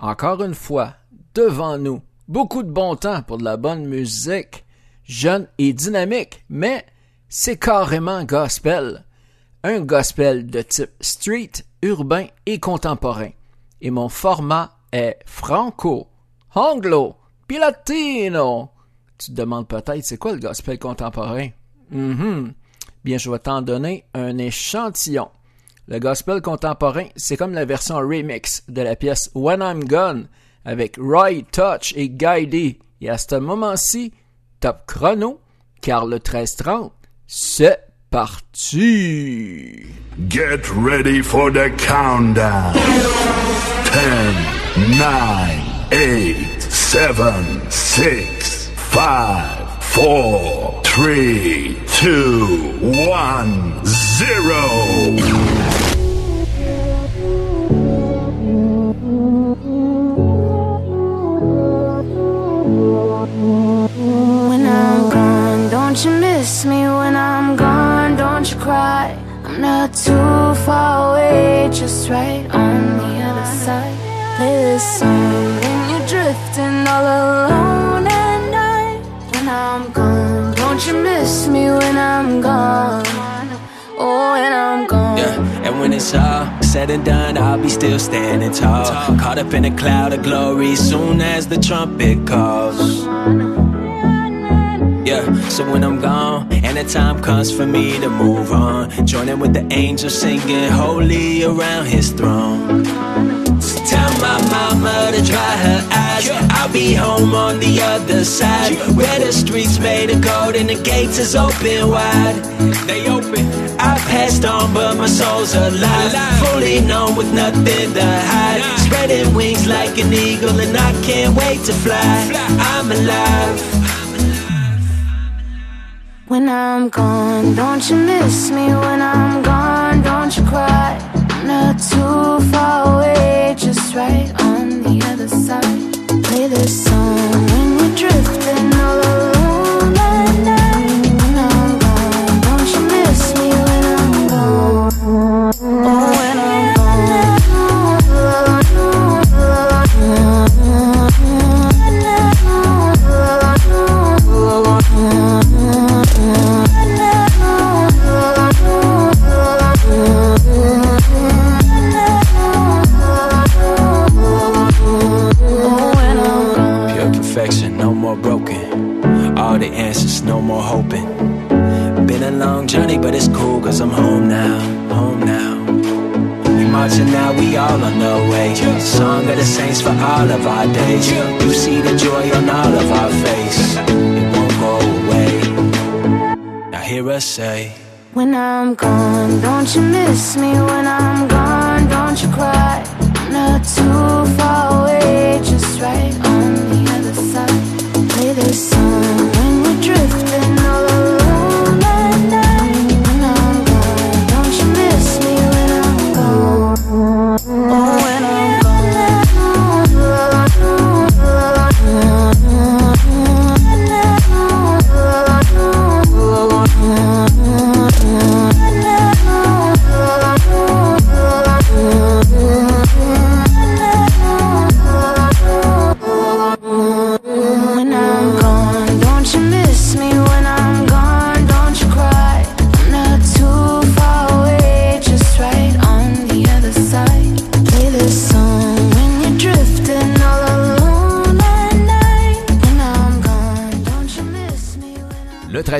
Encore une fois, devant nous, beaucoup de bon temps pour de la bonne musique, jeune et dynamique, mais c'est carrément gospel. Un gospel de type street, urbain et contemporain. Et mon format est franco, anglo, puis latino. Tu te demandes peut-être c'est quoi le gospel contemporain? Mm Bien, je vais t'en donner un échantillon. Le gospel contemporain, c'est comme la version remix de la pièce When I'm Gone avec Roy Touch et Guy D. Et à ce moment-ci, top chrono, car le 13-30, c'est parti! Get ready for the countdown! 10, 9, 8, 7, 6, 5, 4, 3, 2, 1, 0! Cry? I'm not too far away, just right on the other side. Play this song when you're drifting all alone at night when I'm gone. Don't you miss me when I'm gone? Oh, when I'm gone. Yeah, and when it's all said and done, I'll be still standing tall. Caught up in a cloud of glory soon as the trumpet calls. Yeah, so when I'm gone and the time comes for me to move on, joining with the angels singing holy around his throne. So Tell my mama to dry her eyes. I'll be home on the other side. Where the streets made of gold and the gates is open wide. They open. I passed on, but my soul's alive. Fully known with nothing to hide. Spreading wings like an eagle, and I can't wait to fly. I'm alive. When I'm gone, don't you miss me? When I'm gone, don't you cry? I'm not too far away, just right on the other side. Play this song when you're drifting cause I'm home now, home now. We marching now, we all on the way. Song of the saints for all of our days. You see the joy on all of our face. It won't go away. Now hear us say. When I'm gone, don't you miss me? When I'm gone, don't you cry? Not too far away, just right on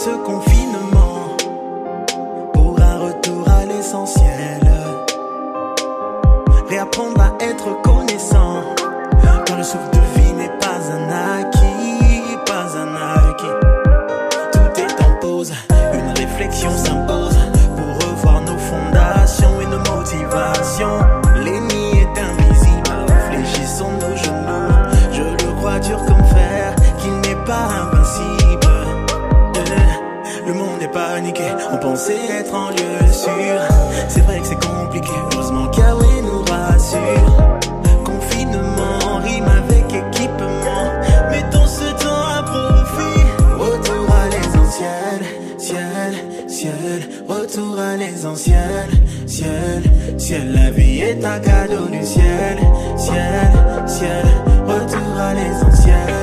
Fallait ce pensait être en lieu sûr. C'est vrai que c'est compliqué, heureusement qu'Yahweh nous rassure. Confinement rime avec équipement. Mettons ce temps à profit. Retour à l'essentiel, ciel, ciel. Retour à l'essentiel, ciel, ciel. La vie est un cadeau du ciel, ciel, ciel. Retour à l'essentiel.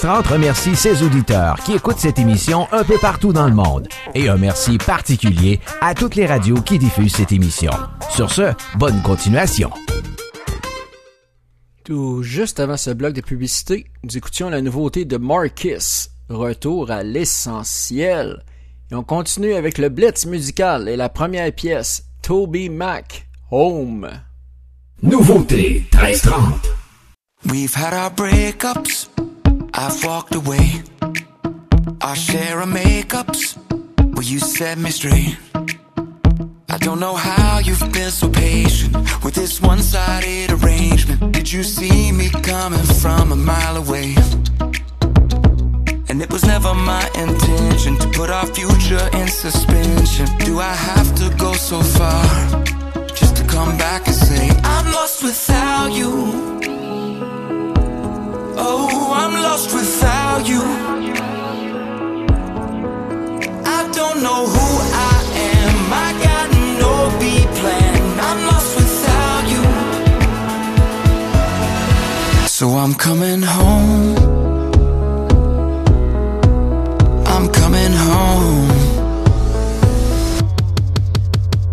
1330 remercie ses auditeurs qui écoutent cette émission un peu partout dans le monde. Et un merci particulier à toutes les radios qui diffusent cette émission. Sur ce, bonne continuation. Tout juste avant ce bloc de publicité, nous écoutions la nouveauté de Marcus, Retour à l'essentiel. Et on continue avec le Blitz musical et la première pièce, Toby Mac, Home. Nouveauté 1330. We've had our breakups. I've walked away. Our share of makeups. Well, you set me straight. I don't know how you've been so patient with this one sided arrangement. Did you see me coming from a mile away? And it was never my intention to put our future in suspension. Do I have to go so far just to come back and say, I'm lost without you? Lost without you. I don't know who I am. I got no B plan. I'm lost without you. So I'm coming home. I'm coming home.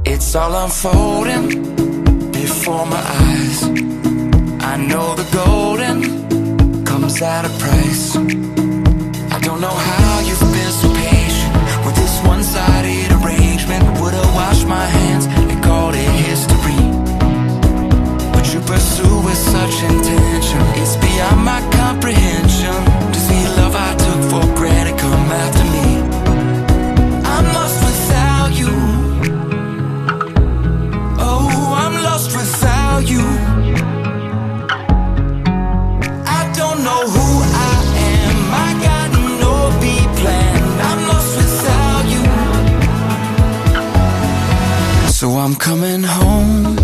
It's all unfolding before my eyes. I know at a price. I don't know how you've been so patient with this one sided arrangement. Would've washed my hands and called it history. But you pursue with such intention. It's beyond my comprehension coming home.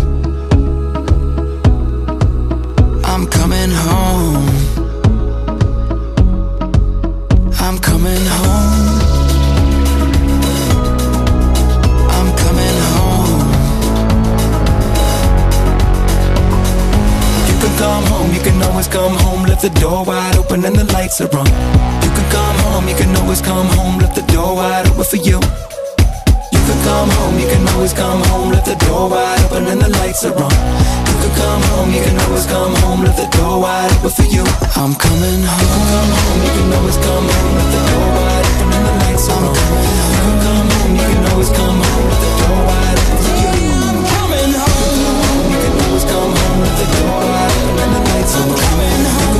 I'm coming home. I'm coming home. I'm coming home. You can come home, you can always come home. Left the door wide open and the lights are on. You can come home, you can always come home. Lights are on. You can come home, you can always come home. Left the door wide open for you. I'm coming home. Come home, you can always come home. Left the door wide open and the lights are on. You can come home, you can always come home. Left the door wide open for you. I'm coming home. You can always come home. Left the door wide open and the lights are on. coming. You can come home,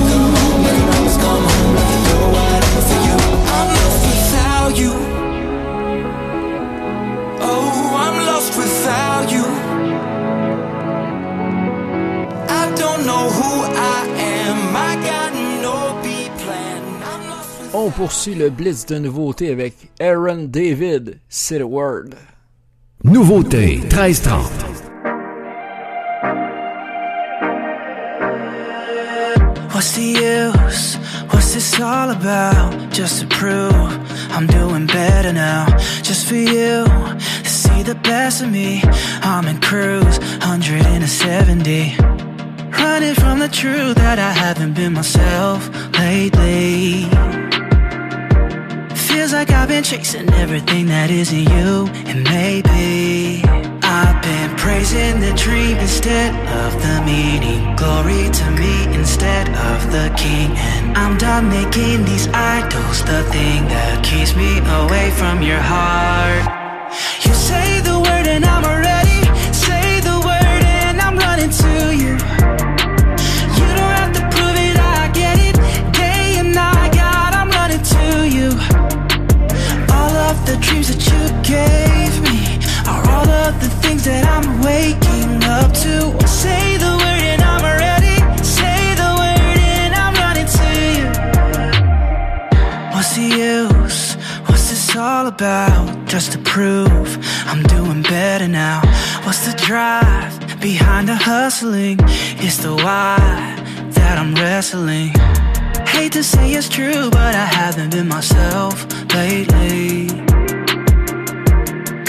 poursuit le blitz de nouveautés avec Aaron David, City Word. Nouveauté 1330. What's the use? What's this all about? Just to prove I'm doing better now. Just for you to see the best of me. I'm in cruise, 170. Running from the truth that I haven't been myself lately. feels like I've been chasing everything that isn't you. And maybe I've been praising the dream instead of the meaning. Glory to me instead of the king. And I'm done making these idols the thing that keeps me away from your heart. You say the word and I'm around hustling. It's the why that I'm wrestling. Hate to say it's true, but I haven't been myself lately.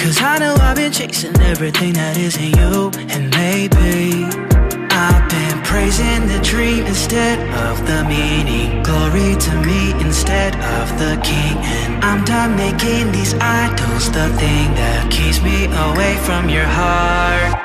Cause I know I've been chasing everything that isn't you and maybe. I've been praising the dream instead of the meaning. Glory to me instead of the king. And I'm done making these idols the thing that keeps me away from your heart.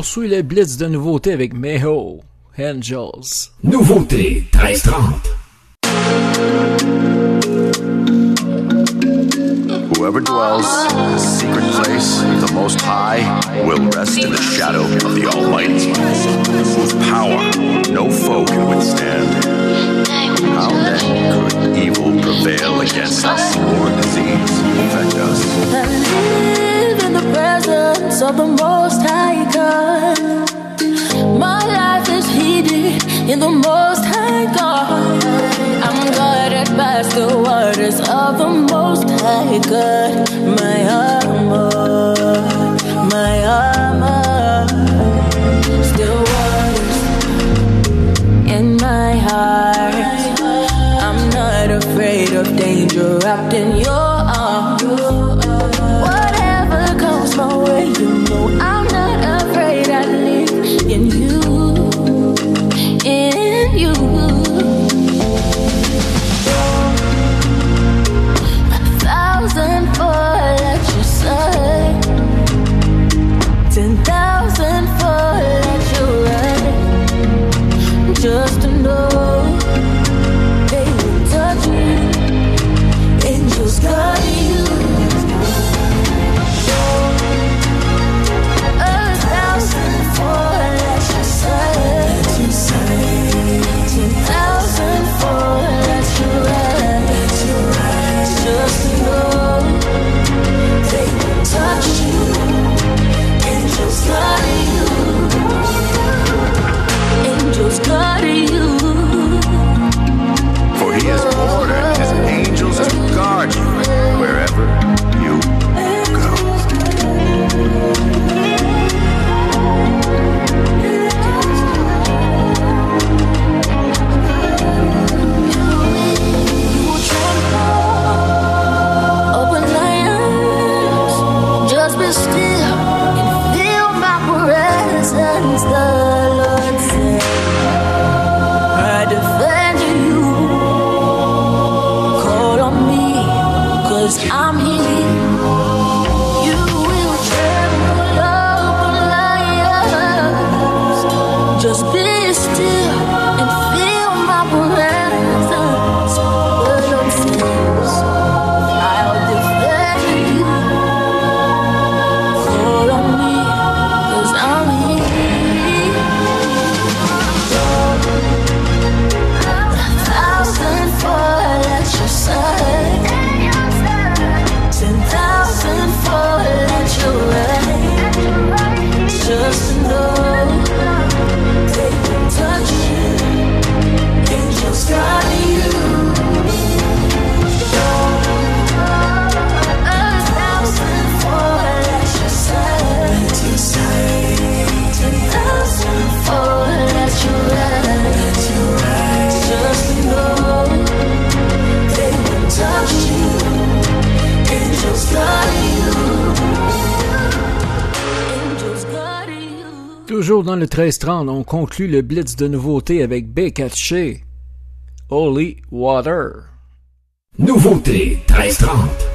poursuit le blitz de nouveautés avec Meho, Angels. Nouveauté 1330. Whoever dwells in the secret place of the Most High will rest in the shadow of the Almighty, whose power no foe can withstand. How then could evil prevail against us or disease infect us? presence of the Most High God. My life is hidden in the Most High God. I'm guarded by the waters of the Most High God. My armor, my armor, still waters in my heart. I'm not afraid of danger wrapped in your you. was good. 13-30, on conclut le blitz de nouveautés avec Bekatché. Holy Water. Nouveauté 13-30.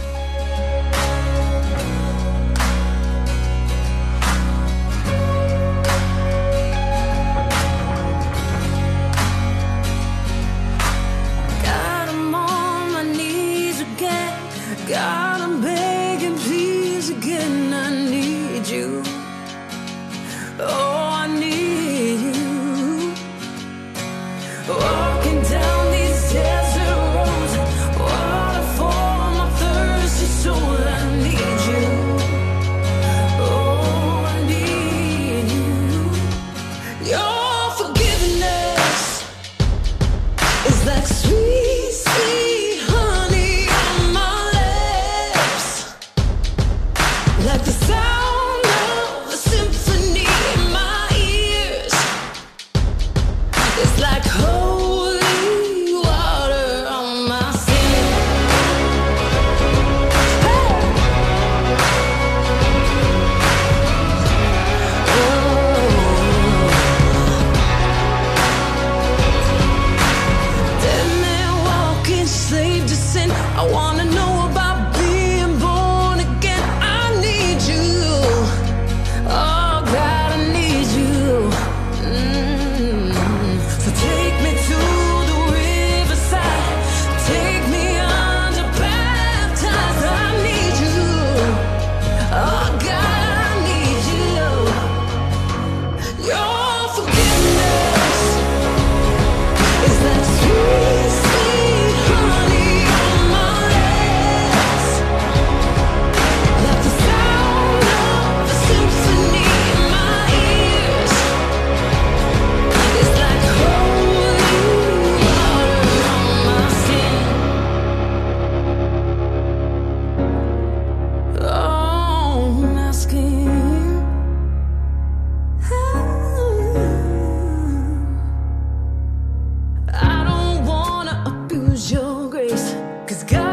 Cause God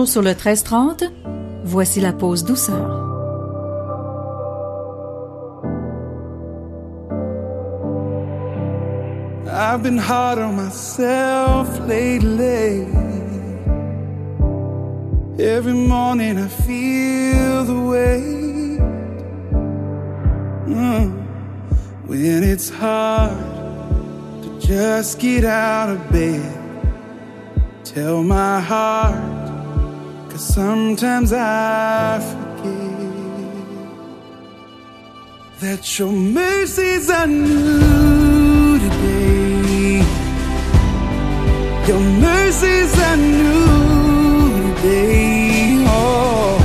Toujours sur le 1330, voici la pause douceur. I've been hard on myself lately. Every morning I feel the weight. Mm. When it's hard to just get out of bed, tell my heart sometimes I forget that your mercies are new today. Your mercies are new today. Oh,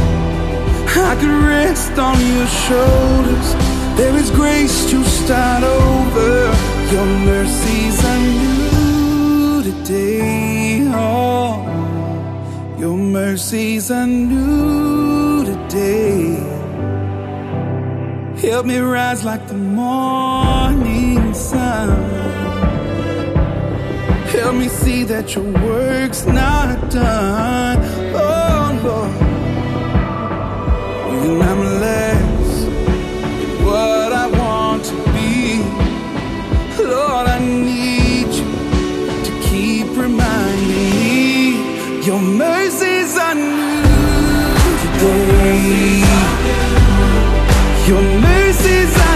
I could rest on your shoulders. There is grace to start over. Your mercies are new today. Oh. Mercies are new today. Help me rise like the morning sun. Help me see that your work's not done. Oh Lord, when I'm less Your mercies are.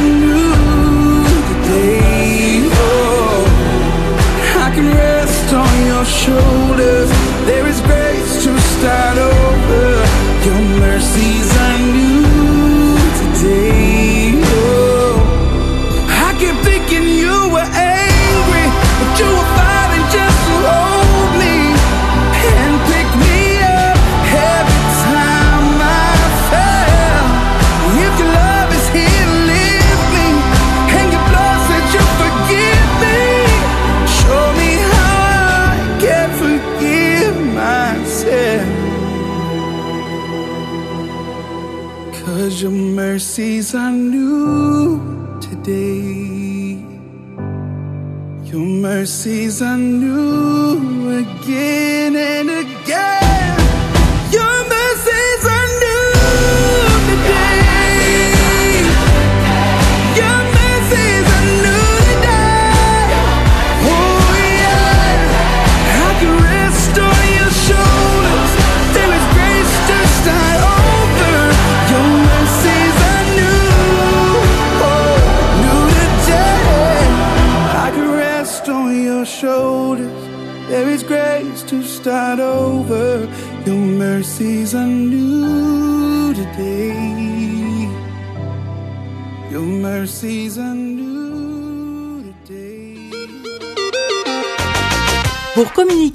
Oh, I can rest on your shoulders. There is grace to start over.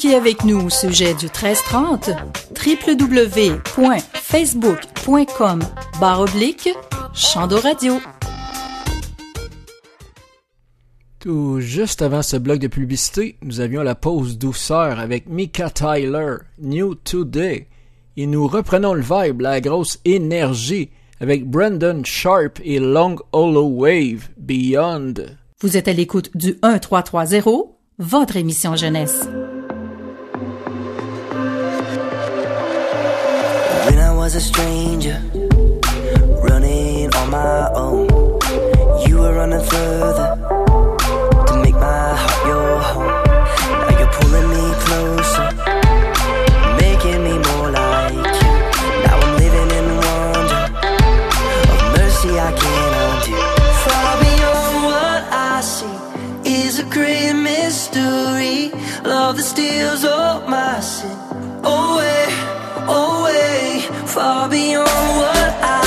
Communiquer avec nous au sujet du 1330, www.facebook.com barre oblique Radio. Tout juste avant ce bloc de publicité, nous avions la pause douceur avec Mika Tyler, New Today. Et nous reprenons le vibe, la grosse énergie, avec Brandon Sharp et Long Hollow Wave, Beyond. Vous êtes à l'écoute du 1330, votre émission jeunesse. Was a stranger, running on my own, you were running further to make my heart your home. Now you're pulling me closer, making me more like you. Now I'm living in wonder of mercy I can't undo. Far beyond what I see is a great mystery. Love that steals all Far beyond what I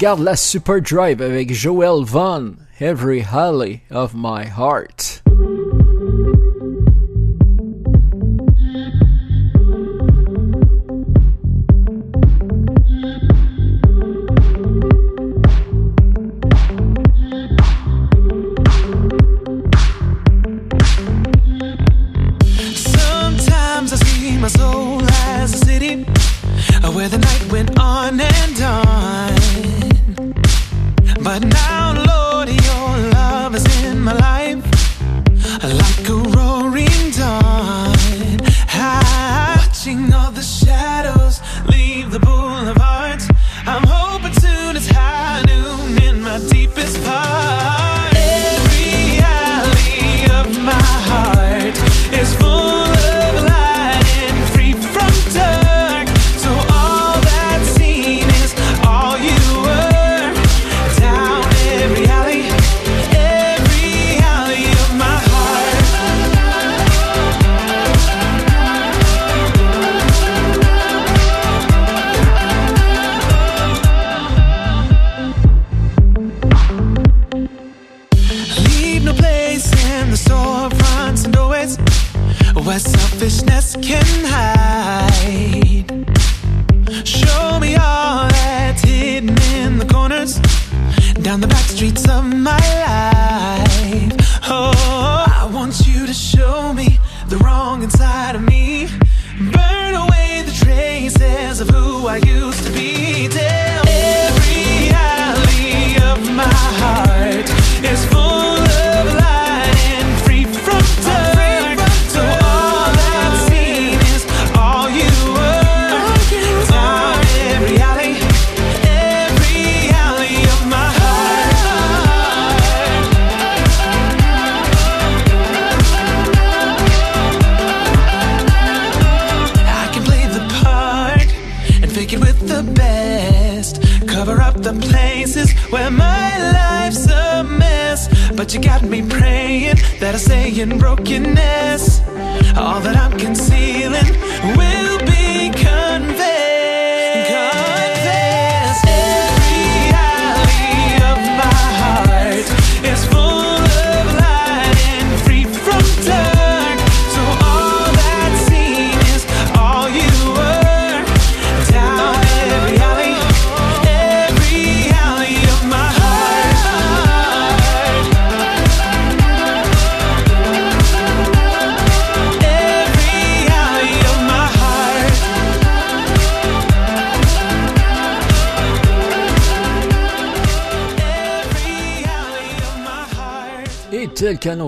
regarde la Superdrive avec Joel Vaughn, Every Holly of My Heart.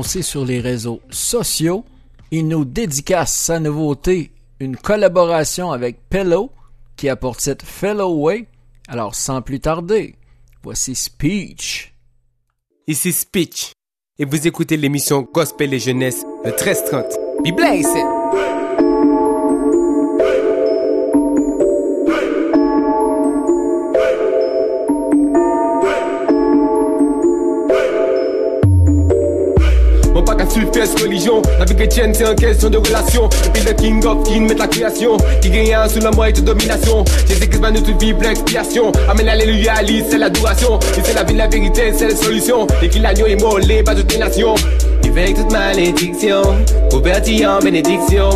sur les réseaux sociaux. Il nous dédicace sa nouveauté, une collaboration avec Pillow qui a pour titre Fellowway. Alors sans plus tarder, voici Speech. Ici Speech et vous écoutez l'émission Gospel et Jeunesse le 13-30. Be! Pièce religion. La vie chrétienne, c'est une question de relation. Et puis le king of king met la création. Qui gagne un sous la moitié de domination. Jésus-Christ va nous toute vie, l'expiation. Amen, alléluia, c'est l'adoration. Et c'est la vie, la vérité, c'est la solution. Et qu'il l'agneau est mort, pas toutes les nations. Avec toute malédiction, converti en bénédiction.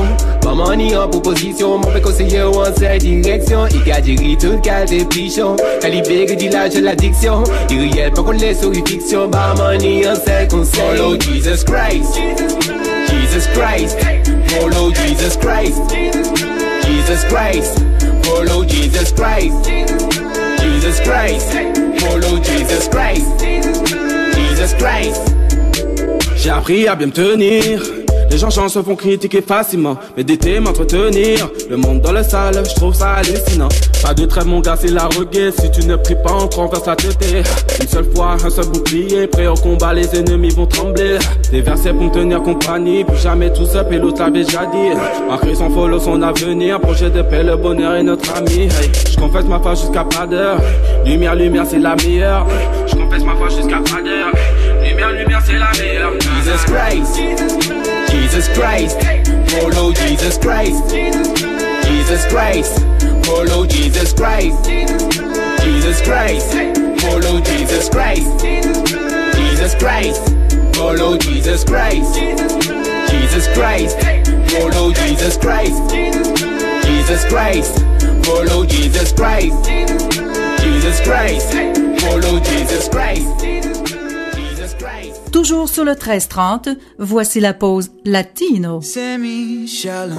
Maman ni en proposition, mon père conseiller en cette direction. Il a dirigé tout cas des pichons. Calibé dit l'âge de l'addiction. Riait pas qu'on laisse sur fiction. Maman ni en cette conseil. Follow Jesus Christ. Jesus Christ. Follow Jesus Christ. Jesus Christ. Follow Jesus Christ. Jesus Christ. Follow Jesus Christ. Jesus Christ. J'ai appris à bien me tenir. Les gens changent, se font critiquer facilement, mais d'été m'entretenir. Le monde dans le sale, je trouve ça hallucinant. Pas de trêve, mon gars, c'est la reguette. Si tu ne pries pas, on renverse la tête. Une seule fois, un seul bouclier. Prêt au combat, les ennemis vont trembler. Des versets pour me tenir compagnie. Plus jamais tout seul, et l'autre déjà dit. Marquer son follow, son avenir. Projet de paix, le bonheur est notre ami. Je confesse ma foi jusqu'à pas d'heure. Lumière, lumière, c'est la meilleure. Je confesse ma foi jusqu'à pas d'heure. Lumière, lumière, c'est la meilleure. Jesus Christ. Jesus Christ. Follow Jesus Christ. Jesus Christ. Follow Jesus Christ. Jesus Christ. Follow Jesus Christ. Jesus Christ. Follow Jesus Christ. Jesus Christ. Follow Jesus Christ. Jesus Christ. Follow Jesus Christ. Jesus Christ. Follow Jesus Christ. Toujours sur le 1330, voici la pause latino. Semi shalom.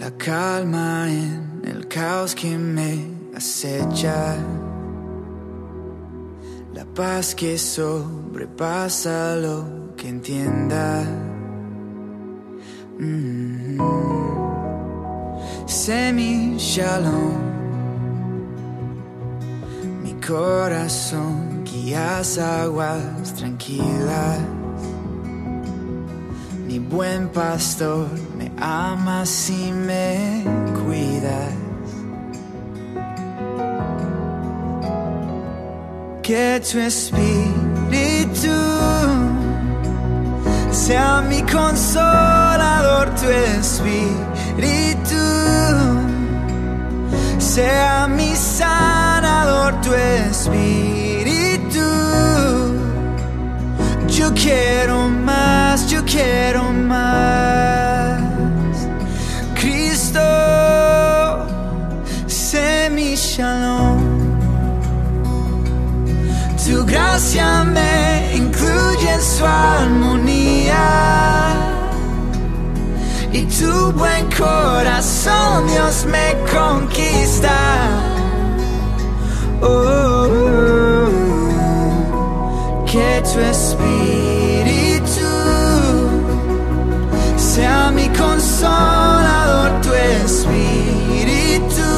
La calma en el caos que me acecha. La paz que sobrepasa lo que entienda. Mm. Semi shalom. Mi corazón guías aguas tranquilas. Mi buen pastor me amas y me cuidas. Que tu espíritu sea mi consolador, tu espíritu sea mi sanador, tu espíritu. Yo quiero más, yo quiero más. Cristo, sé mi shalom. Tu gracia me incluye en su armonía. Y tu buen corazón, Dios, me conquista. Oh, que tu espíritu. Sea mi consolador, tu espíritu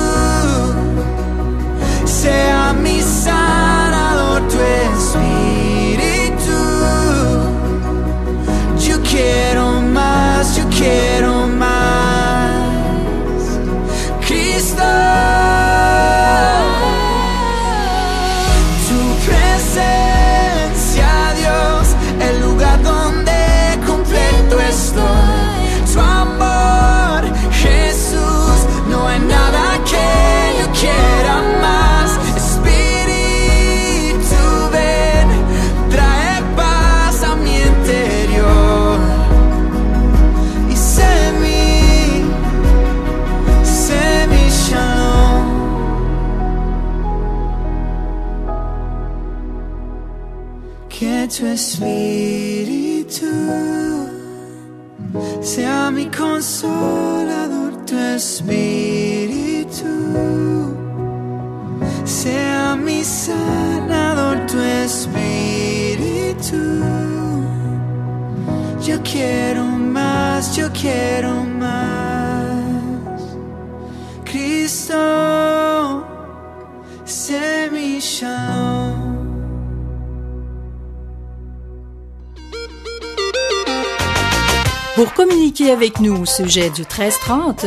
Pour communiquer avec nous au sujet du 1330,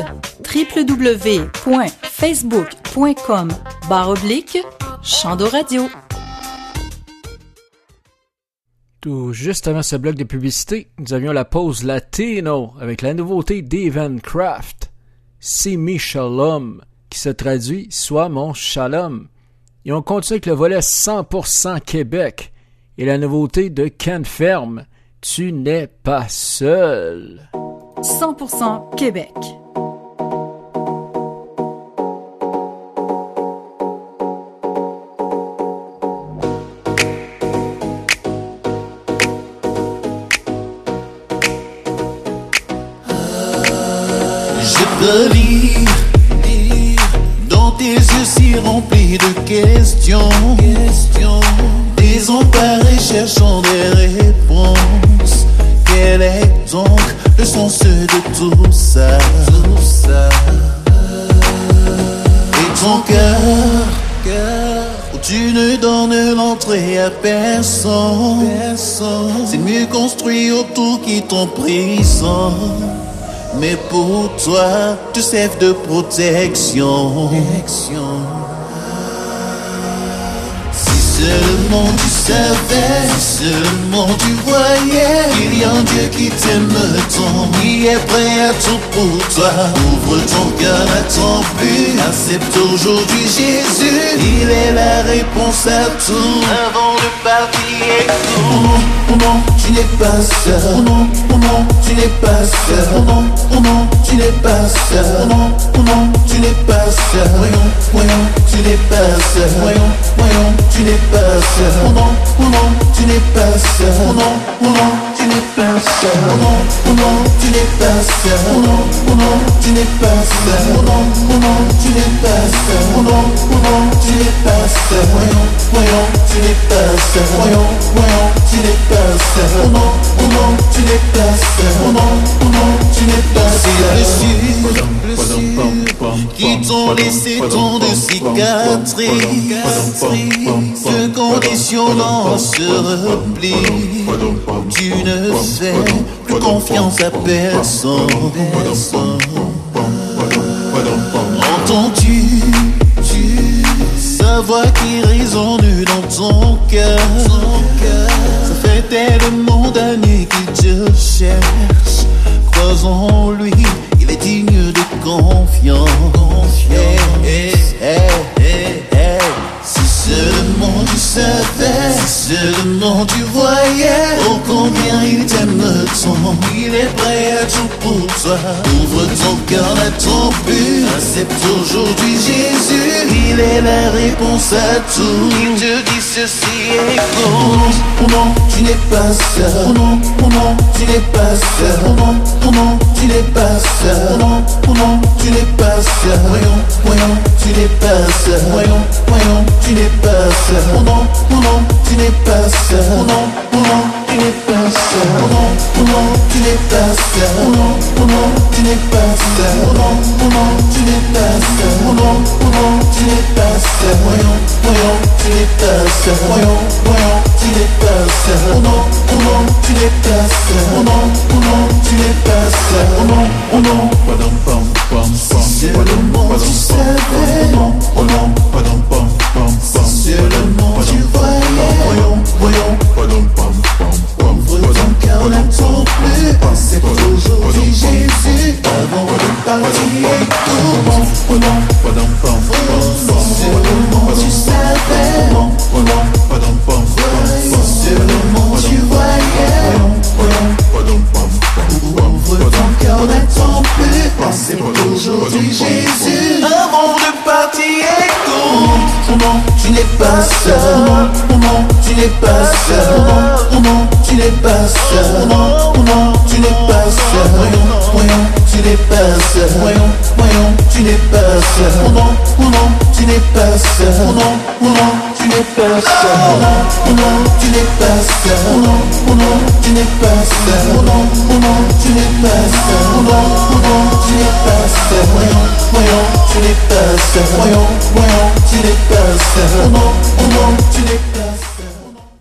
www.facebook.com barre oblique Chando Radio. Tout juste avant ce bloc de publicité, nous avions la pause latino avec la nouveauté d'Evan Craft, Simi Shalom, qui se traduit Sois mon Shalom. Et on continue avec le volet 100% Québec et la nouveauté de Ken Ferme, Tu n'es pas seul. 100% Québec. Dans tes yeux si remplis de questions, désemparés cherchant des réponses. Quel est donc le sens de tout ça? Et ton cœur, où tu ne donnes l'entrée à personne, c'est mieux construit autour qui t'ont prison. Mais pour toi, tu serves de protection. Si seulement tu savais, si seulement tu voyais qu'il y a un Dieu qui t'aime tant, qui est prêt à tout pour toi. Ouvre ton cœur à ton but, accepte aujourd'hui Jésus. Il est la réponse à tout. Avant de partir, oh non, oh non, tu n'es pas seul. Oh non, oh non, tu n'es pas seul. Oh non, oh non, tu n'es pas seul. Oh non, oh non, tu n'es pas seul. Voyons, voyons, tu n'es pas seul. Voyons, voyons, tu n'es pas seul. Oh non, oh non, tu n'es pas seul. Oh non, oh non, tu n'es pas seul. Oh non, oh non, tu n'es pas seul. Oh non, oh non, tu n'es pas seul. Oh non, oh non, tu n'es pas seul. Oh non, oh non, tu n'es pas seul. Voyons, voyons, tu n'es pas seul. Voyons, voyons, tu n'es pas seul. Oh non, oh non, tu n'es pas seul. Oh non, oh non, tu n'es pas seul. Qui t'ont laissé tant de cicatrices De conditionnant ce repli Tu ne fais plus confiance à personne Entends-tu tu, sa voix qui résonne dans ton cœur Ça fait tellement d'années qu'il te cherche Crois en lui, il est digne de confiance. Hey, hey, hey, hey. Si seulement tu savais, si seulement tu voyais, oh combien il t'aime il est prêt à tout pour toi. Ouvre ton cœur à ton but, accepte aujourd'hui Jésus, il est la réponse à tout. Il te dit ceci est bon. Oh non, tu n'es pas seul. Oh non, oh non, tu n'es pas seul. Oh non, oh non, tu n'es pas seul. Oh non, oh non, tu n'es pas seul. Voyons, voyons, tu n'es pas seul. Voyons, voyons, tu n'es pas seul. Oh non, oh non, tu n'es pas seul. Oh non, oh non, n'es pas seul. Oh non, oh non, tu n'es pas seul. Oh non, oh non, tu n'es pas seul. Oh non, oh non, tu n'es pas seul. Oh non, oh non, tu n'es pas seul. Voyons, voyons, tu n'es pas seul. Voyons, voyons, tu n'es pas seul. Oh non, oh non, tu n'es pas seul. Oh non, oh non, tu n'es pas seul. Oh non, oh non, padam pam pam pam. Seulement tu savais. Oh non, padam pam pam pam. Voyais. Voyons, voyons, ton cœur, n'attends plus. Accepte aujourd'hui Jésus. Seul. Oh non, oh non, tu n'es pas seul. Oh non, oh non, tu n'es pas seul. Oh non, oh non, tu n'es pas seul. Oh non, oh non, tu n'es pas seul. Oh non, oh non, tu n'es pas seul. Voyons, voyons, tu n'es pas seul. Voyons, voyons, tu n'es pas seul. Oh non, oh non, tu n'es pas seul.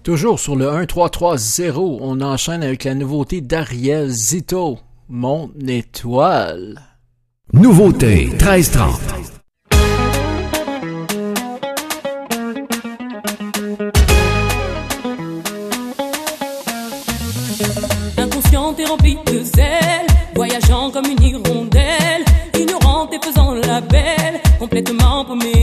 Toujours sur le 1330, on enchaîne avec la nouveauté d'Ariel Zito, Mon étoile. Nouveauté 1330. remplie de zèle, voyageant comme une hirondelle, ignorante et faisant la belle, complètement paumée.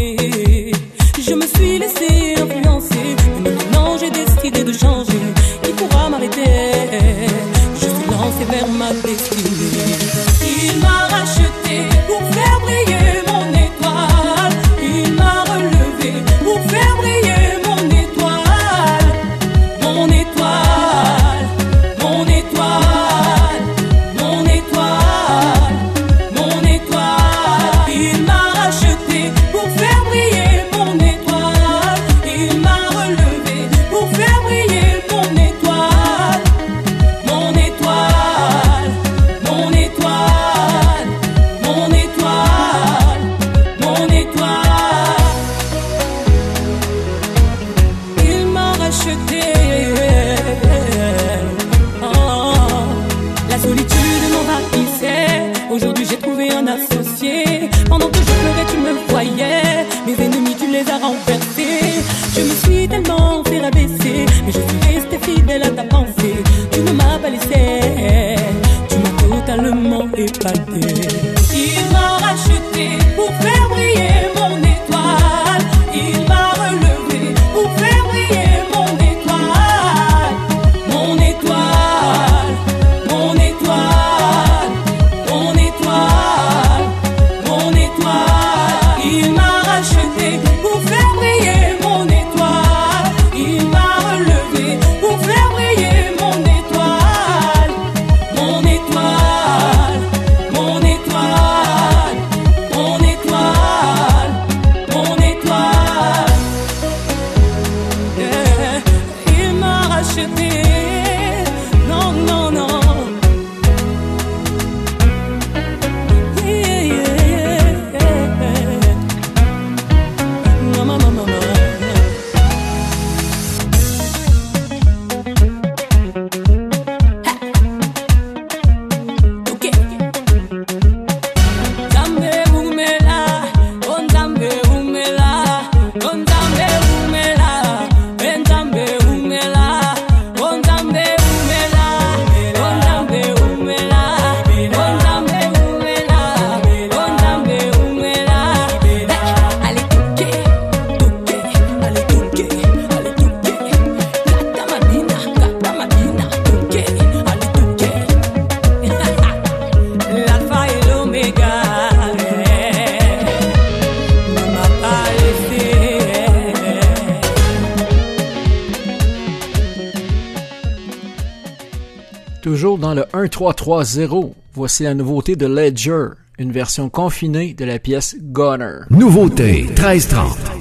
330. Voici la nouveauté de Ledger, une version confinée de la pièce Gunner. Nouveauté 1330.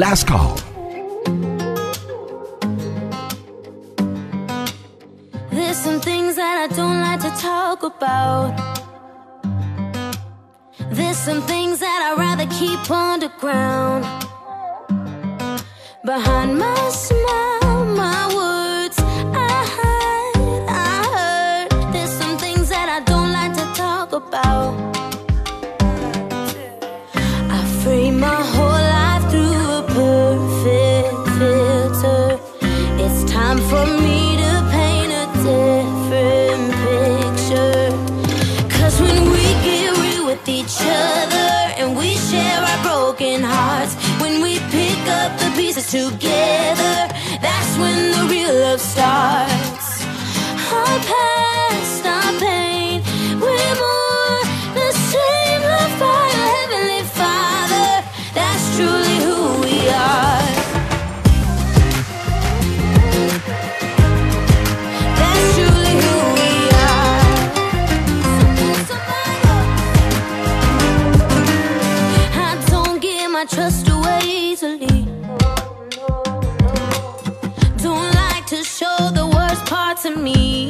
Last call. to me.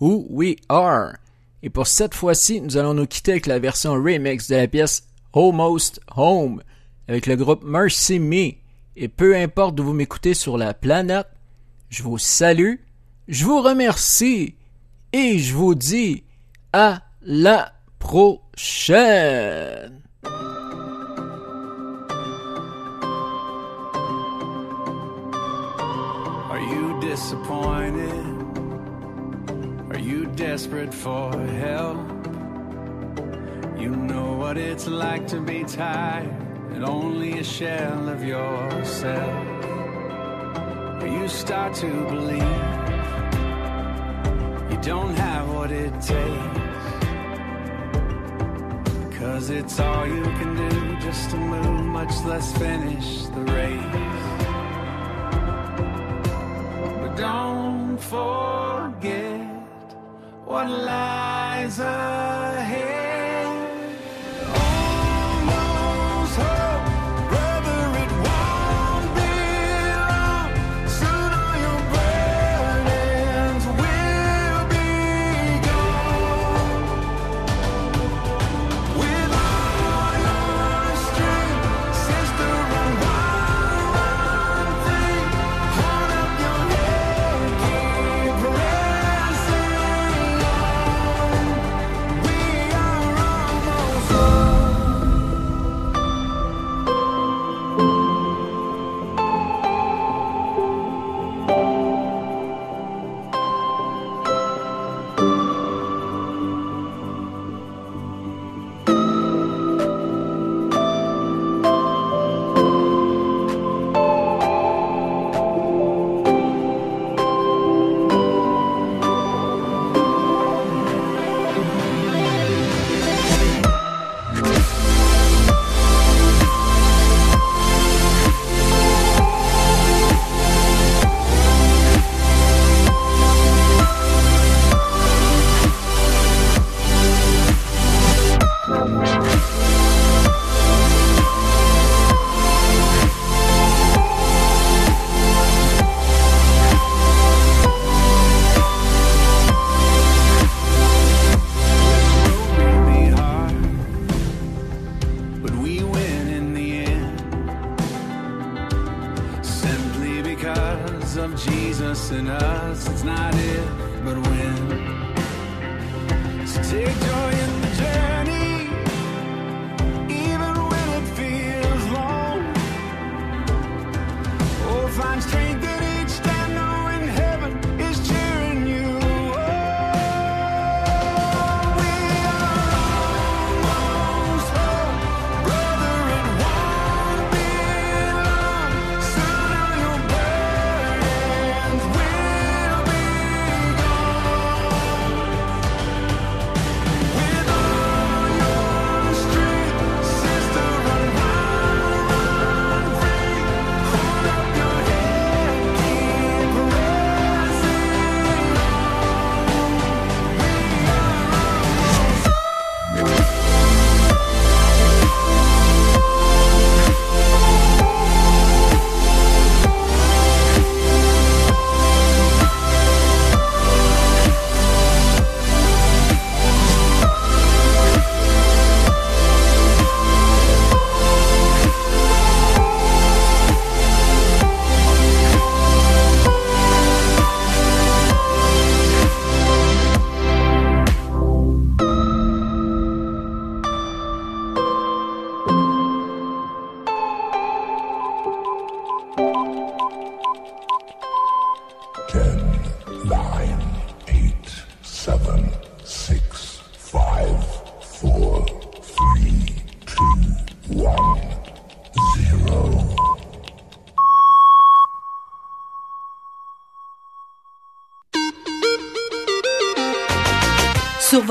Who We Are. Et pour cette fois-ci, nous allons nous quitter avec la version remix de la pièce Almost Home avec le groupe Mercy Me. Et peu importe d'où vous m'écoutez sur la planète, je vous salue, je vous remercie et je vous dis à la prochaine. Are you desperate for help? You know what it's like to be tired and only a shell of yourself. You start to believe you don't have what it takes. Cause it's all you can do just to move, much less finish the race. But don't forget what lies ahead.